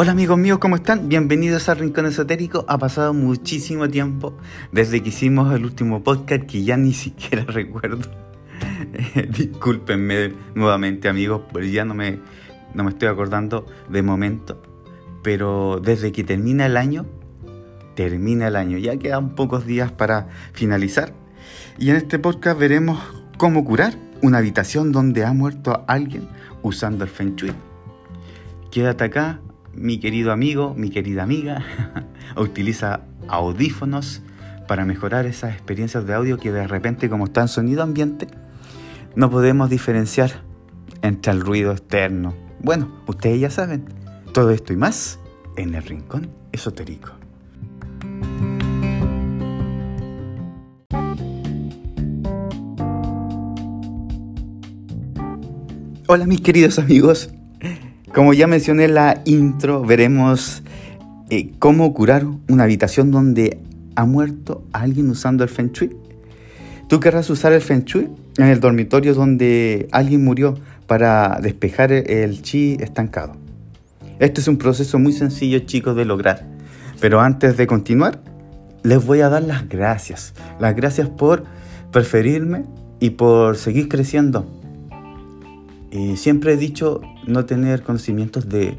Hola amigos míos, ¿cómo están? Bienvenidos al Rincón Esotérico. Ha pasado muchísimo tiempo desde que hicimos el último podcast que ya ni siquiera recuerdo. Discúlpenme nuevamente amigos, porque ya no me, no me estoy acordando de momento. Pero desde que termina el año, termina el año. Ya quedan pocos días para finalizar. Y en este podcast veremos cómo curar una habitación donde ha muerto alguien usando el Feng Shui. Quédate acá, mi querido amigo, mi querida amiga, utiliza audífonos para mejorar esas experiencias de audio que de repente como está en sonido ambiente, no podemos diferenciar entre el ruido externo. Bueno, ustedes ya saben, todo esto y más en el rincón esotérico. Hola mis queridos amigos, como ya mencioné en la intro, veremos eh, cómo curar una habitación donde ha muerto alguien usando el Feng Shui. ¿Tú querrás usar el Feng Shui en el dormitorio donde alguien murió para despejar el chi estancado? Este es un proceso muy sencillo, chicos, de lograr. Pero antes de continuar, les voy a dar las gracias. Las gracias por preferirme y por seguir creciendo eh, siempre he dicho no tener conocimientos de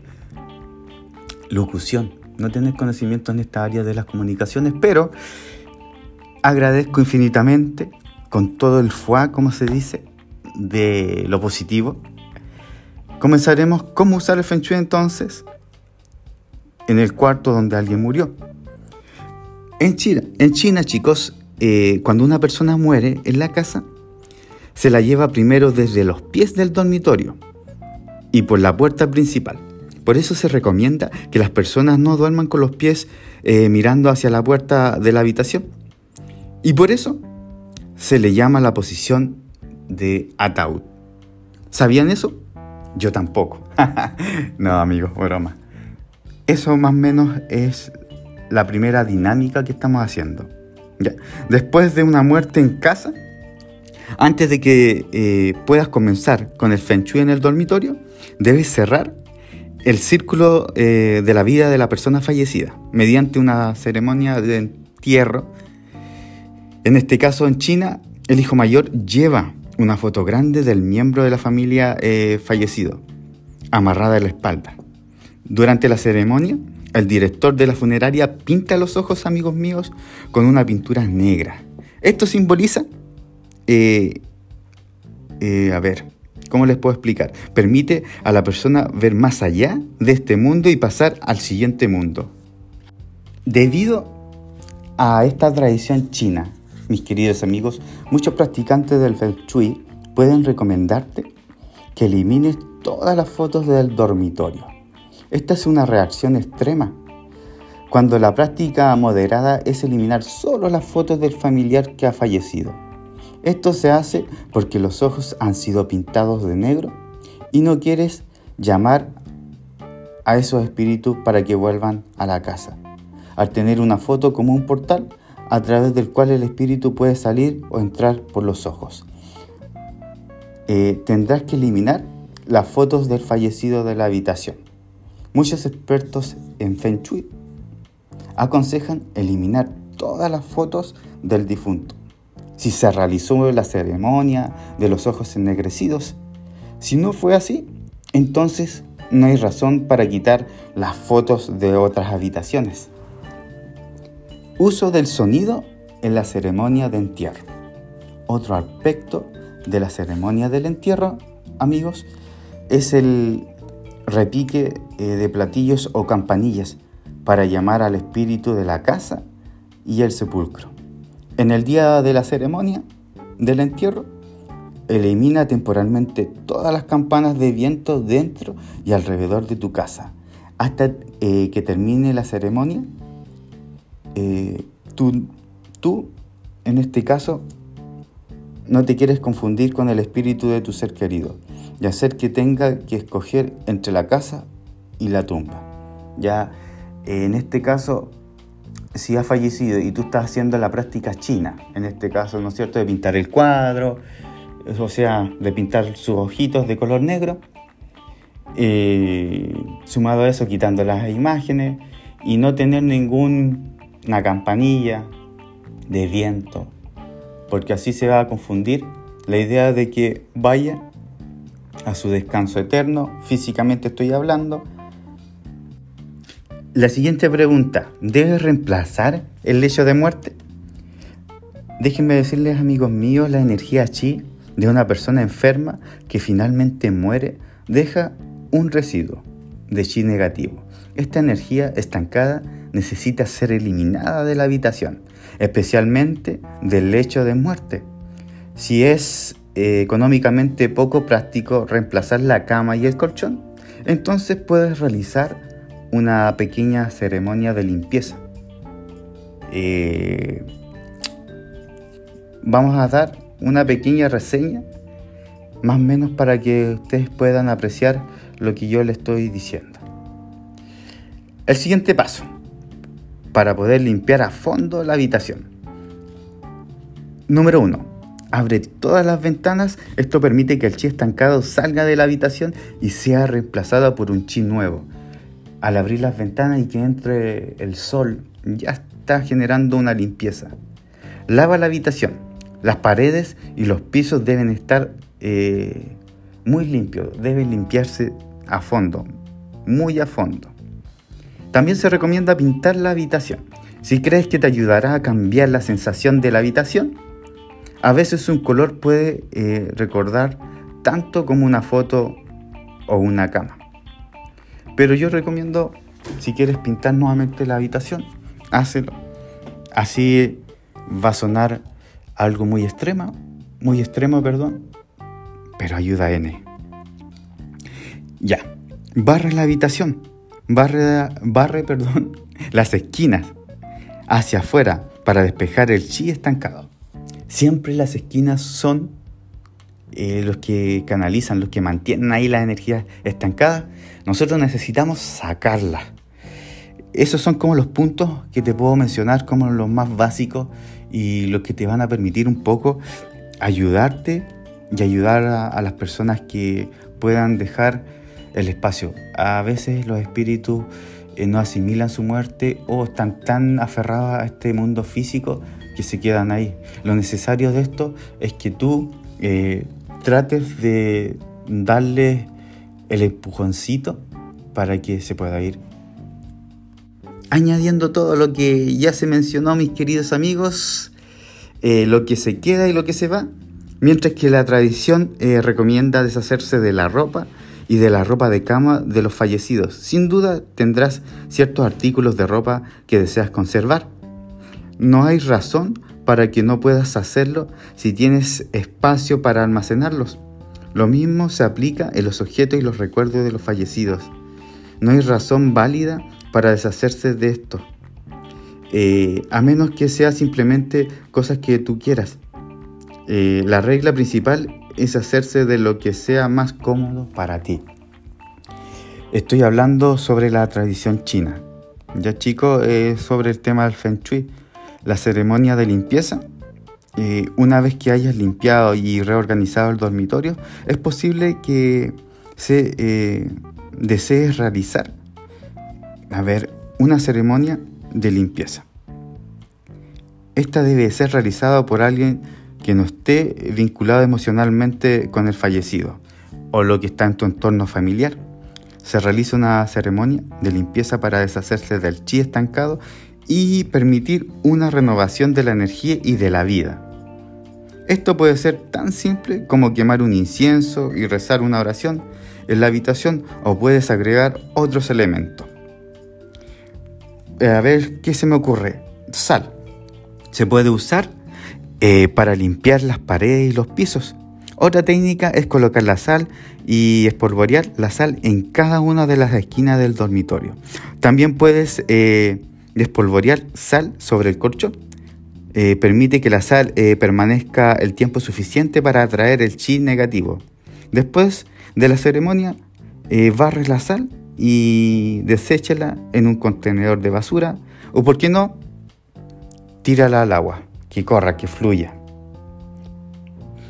locución, no tener conocimientos en esta área de las comunicaciones, pero agradezco infinitamente con todo el fuá, como se dice, de lo positivo. Comenzaremos cómo usar el Feng Shui entonces en el cuarto donde alguien murió. En China, en China chicos, eh, cuando una persona muere en la casa, se la lleva primero desde los pies del dormitorio y por la puerta principal. Por eso se recomienda que las personas no duerman con los pies eh, mirando hacia la puerta de la habitación. Y por eso se le llama la posición de ataúd. ¿Sabían eso? Yo tampoco. no, amigos, broma. Eso más o menos es la primera dinámica que estamos haciendo. Después de una muerte en casa, antes de que eh, puedas comenzar con el Feng Shui en el dormitorio, debes cerrar el círculo eh, de la vida de la persona fallecida mediante una ceremonia de entierro. En este caso, en China, el hijo mayor lleva una foto grande del miembro de la familia eh, fallecido, amarrada en la espalda. Durante la ceremonia, el director de la funeraria pinta los ojos, amigos míos, con una pintura negra. Esto simboliza eh, eh, a ver, ¿cómo les puedo explicar? Permite a la persona ver más allá de este mundo y pasar al siguiente mundo. Debido a esta tradición china, mis queridos amigos, muchos practicantes del Feng Shui pueden recomendarte que elimines todas las fotos del dormitorio. Esta es una reacción extrema, cuando la práctica moderada es eliminar solo las fotos del familiar que ha fallecido. Esto se hace porque los ojos han sido pintados de negro y no quieres llamar a esos espíritus para que vuelvan a la casa. Al tener una foto como un portal a través del cual el espíritu puede salir o entrar por los ojos. Eh, tendrás que eliminar las fotos del fallecido de la habitación. Muchos expertos en Feng Shui aconsejan eliminar todas las fotos del difunto si se realizó la ceremonia de los ojos ennegrecidos. Si no fue así, entonces no hay razón para quitar las fotos de otras habitaciones. Uso del sonido en la ceremonia de entierro. Otro aspecto de la ceremonia del entierro, amigos, es el repique eh, de platillos o campanillas para llamar al espíritu de la casa y el sepulcro. En el día de la ceremonia del entierro, elimina temporalmente todas las campanas de viento dentro y alrededor de tu casa. Hasta eh, que termine la ceremonia, eh, tú, tú, en este caso, no te quieres confundir con el espíritu de tu ser querido y hacer que tenga que escoger entre la casa y la tumba. Ya en este caso si ha fallecido y tú estás haciendo la práctica china, en este caso, ¿no es cierto?, de pintar el cuadro, o sea, de pintar sus ojitos de color negro, Eh, sumado a eso, quitando las imágenes y no tener ninguna campanilla de viento, porque así se va a confundir la idea de que vaya a su descanso eterno, físicamente estoy hablando. La siguiente pregunta, ¿debe reemplazar el lecho de muerte? Déjenme decirles, amigos míos, la energía chi de una persona enferma que finalmente muere deja un residuo de chi negativo. Esta energía estancada necesita ser eliminada de la habitación, especialmente del lecho de muerte. Si es eh, económicamente poco práctico reemplazar la cama y el colchón, entonces puedes realizar una pequeña ceremonia de limpieza. Eh, vamos a dar una pequeña reseña, más o menos para que ustedes puedan apreciar lo que yo les estoy diciendo. El siguiente paso, para poder limpiar a fondo la habitación. Número 1. Abre todas las ventanas. Esto permite que el chi estancado salga de la habitación y sea reemplazado por un chi nuevo. Al abrir las ventanas y que entre el sol, ya está generando una limpieza. Lava la habitación las paredes y los pisos deben estar eh, muy limpios, deben limpiarse a fondo, muy a fondo. También se recomienda pintar la habitación. Si crees que te ayudará a cambiar la sensación de la habitación, a veces un color puede eh, recordar tanto como una foto o una cama. Pero yo recomiendo, si quieres pintar nuevamente la habitación, hazlo. Así va a sonar algo muy extremo, muy extremo, perdón, pero ayuda N. Ya, barre la habitación, barre, barre, perdón, las esquinas hacia afuera para despejar el chi estancado. Siempre las esquinas son eh, los que canalizan, los que mantienen ahí la energía estancada. Nosotros necesitamos sacarla. Esos son como los puntos que te puedo mencionar como los más básicos y los que te van a permitir un poco ayudarte y ayudar a, las personas que puedan dejar el espacio. A veces los espíritus eh, no asimilan su muerte o están tan aferrados a este mundo físico que se quedan ahí. Lo necesario de esto es que tú eh, trates de darle el empujoncito para que se pueda ir añadiendo todo lo que ya se mencionó, mis queridos amigos, eh, lo que se queda y lo que se va, mientras que la tradición eh, recomienda deshacerse de la ropa y de la ropa de cama de los fallecidos. Sin duda tendrás ciertos artículos de ropa que deseas conservar. No hay razón para que no puedas hacerlo si tienes espacio para almacenarlos. Lo mismo se aplica en los objetos y los recuerdos de los fallecidos. No hay razón válida para deshacerse de esto. Eh, a menos que sea simplemente cosas que tú quieras. Eh, la regla principal es hacerse de lo que sea más cómodo para ti. Estoy hablando sobre la tradición china. Ya chicos, eh, sobre el tema del Feng Shui, la ceremonia de limpieza. Una vez que hayas limpiado y reorganizado el dormitorio, es posible que se desees realizar a ver, una ceremonia de limpieza. Esta debe ser realizada por alguien que no esté vinculado emocionalmente con el fallecido o lo que está en tu entorno familiar. Se realiza una ceremonia de limpieza para deshacerse del chi estancado y permitir una renovación de la energía y de la vida. Esto puede ser tan simple como quemar un incienso y rezar una oración en la habitación o puedes agregar otros elementos. Eh, a ver, ¿qué se me ocurre? Sal. Se puede usar eh, para limpiar las paredes y los pisos. Otra técnica es colocar la sal y espolvorear la sal en cada una de las esquinas del dormitorio. También puedes eh, despolvorear sal sobre el colchón. Permite que la sal permanezca el tiempo suficiente para atraer el chi negativo. Después de la ceremonia, barres la sal y deséchala en un contenedor de basura o, por qué no, tírala al agua, que corra, que fluya.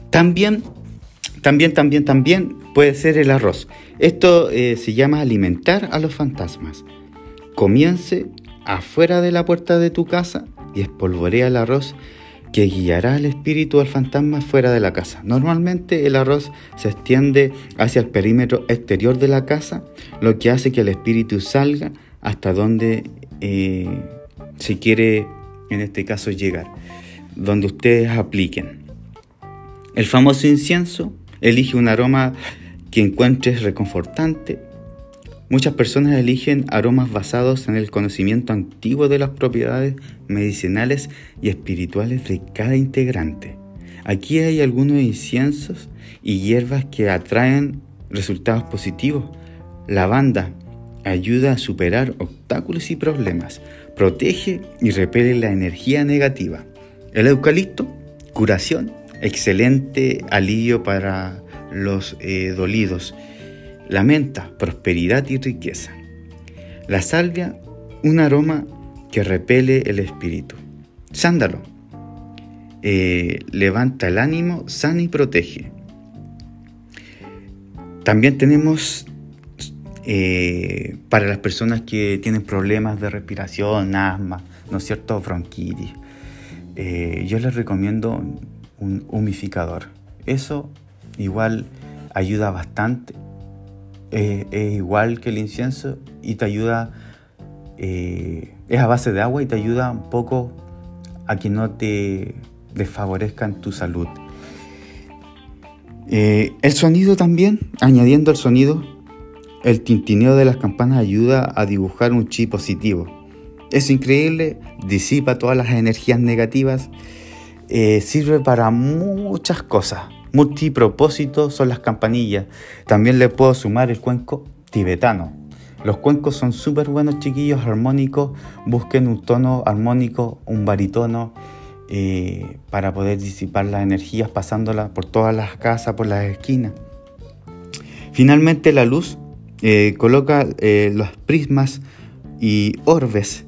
También También, también, también puede ser el arroz. Esto eh, se llama alimentar a los fantasmas. Comience afuera de la puerta de tu casa y espolvorea el arroz que guiará al espíritu al fantasma fuera de la casa. Normalmente el arroz se extiende hacia el perímetro exterior de la casa, lo que hace que el espíritu salga hasta donde eh, se quiere, en este caso, llegar, donde ustedes apliquen. El famoso incienso elige un aroma que encuentres reconfortante. Muchas personas eligen aromas basados en el conocimiento antiguo de las propiedades medicinales y espirituales de cada integrante. Aquí hay algunos inciensos y hierbas que atraen resultados positivos. Lavanda ayuda a superar obstáculos y problemas, protege y repele la energía negativa. El eucalipto, curación, excelente alivio para los eh, dolidos. La menta, prosperidad y riqueza. La salvia, un aroma que repele el espíritu. Sándalo, eh, levanta el ánimo, sana y protege. También tenemos eh, para las personas que tienen problemas de respiración, asma, ¿no es cierto?, bronquitis. yo les recomiendo un humificador. Eso igual ayuda bastante. Es igual que el incienso y te ayuda, eh, es a base de agua y te ayuda un poco a que no te desfavorezca en tu salud. Eh, el sonido también, añadiendo el sonido, el tintineo de las campanas ayuda a dibujar un chi positivo. Es increíble, disipa todas las energías negativas, eh, sirve para muchas cosas multipropósito son las campanillas. También le puedo sumar el cuenco tibetano. Los cuencos son súper buenos, chiquillos, armónicos. Busquen un tono armónico, un baritono, eh, para poder disipar las energías pasándolas por todas las casas, por las esquinas. Finalmente, la luz eh, coloca eh, los prismas y orbes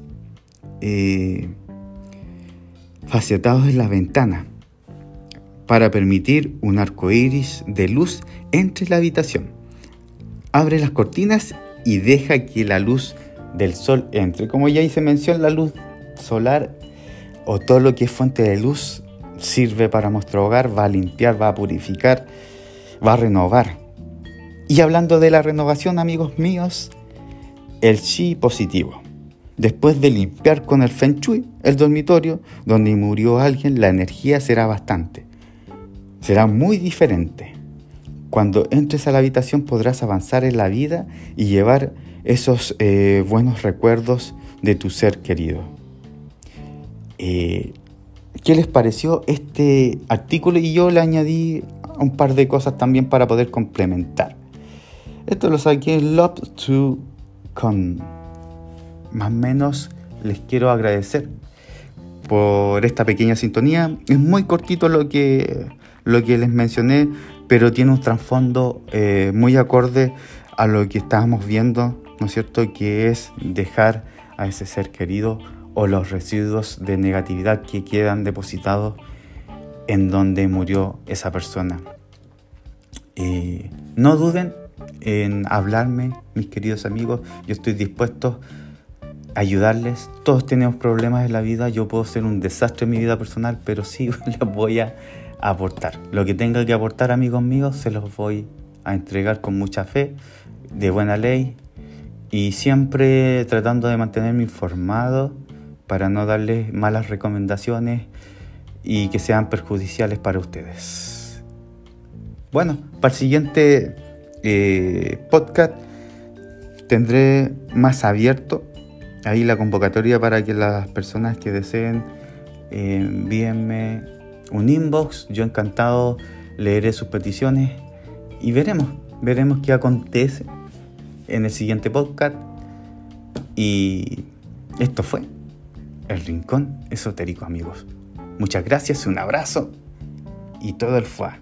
faciatados en la ventana para permitir un arco iris de luz entre la habitación. Abre las cortinas y deja que la luz del sol entre. Como ya hice mención, la luz solar o todo lo que es fuente de luz sirve para nuestro hogar, va a limpiar, va a purificar, va a renovar. Y hablando de la renovación, amigos míos, el chi positivo. Después de limpiar con el feng shui el dormitorio donde murió alguien, la energía será bastante será muy diferente. Cuando entres a la habitación podrás avanzar en la vida y llevar esos eh, buenos recuerdos de tu ser querido. Eh, ¿Qué les pareció este artículo? Y yo le añadí un par de cosas también para poder complementar. Esto lo saqué en Love to Come. Más o menos les quiero agradecer por esta pequeña sintonía. Es muy cortito lo que lo que les mencioné, pero tiene un trasfondo eh, muy acorde a lo que estábamos viendo, ¿no es cierto? Que es dejar a ese ser querido o los residuos de negatividad que quedan depositados en donde murió esa persona. Eh, no duden en hablarme, mis queridos amigos. Yo estoy dispuesto a ayudarles. Todos tenemos problemas en la vida. Yo puedo ser un desastre en mi vida personal, pero sí les voy a aportar. Lo que tenga que aportar, amigos míos, se los voy a entregar con mucha fe, de buena ley y siempre tratando de mantenerme informado para no darles malas recomendaciones y que sean perjudiciales para ustedes. Bueno, para el siguiente eh, podcast tendré más abierto ahí la convocatoria para que las personas que deseen eh, envíenme un inbox. Yo encantado leeré sus peticiones y veremos, veremos qué acontece en el siguiente podcast. Y esto fue el Rincón Esotérico, amigos. Muchas gracias, un abrazo y todo el fuá.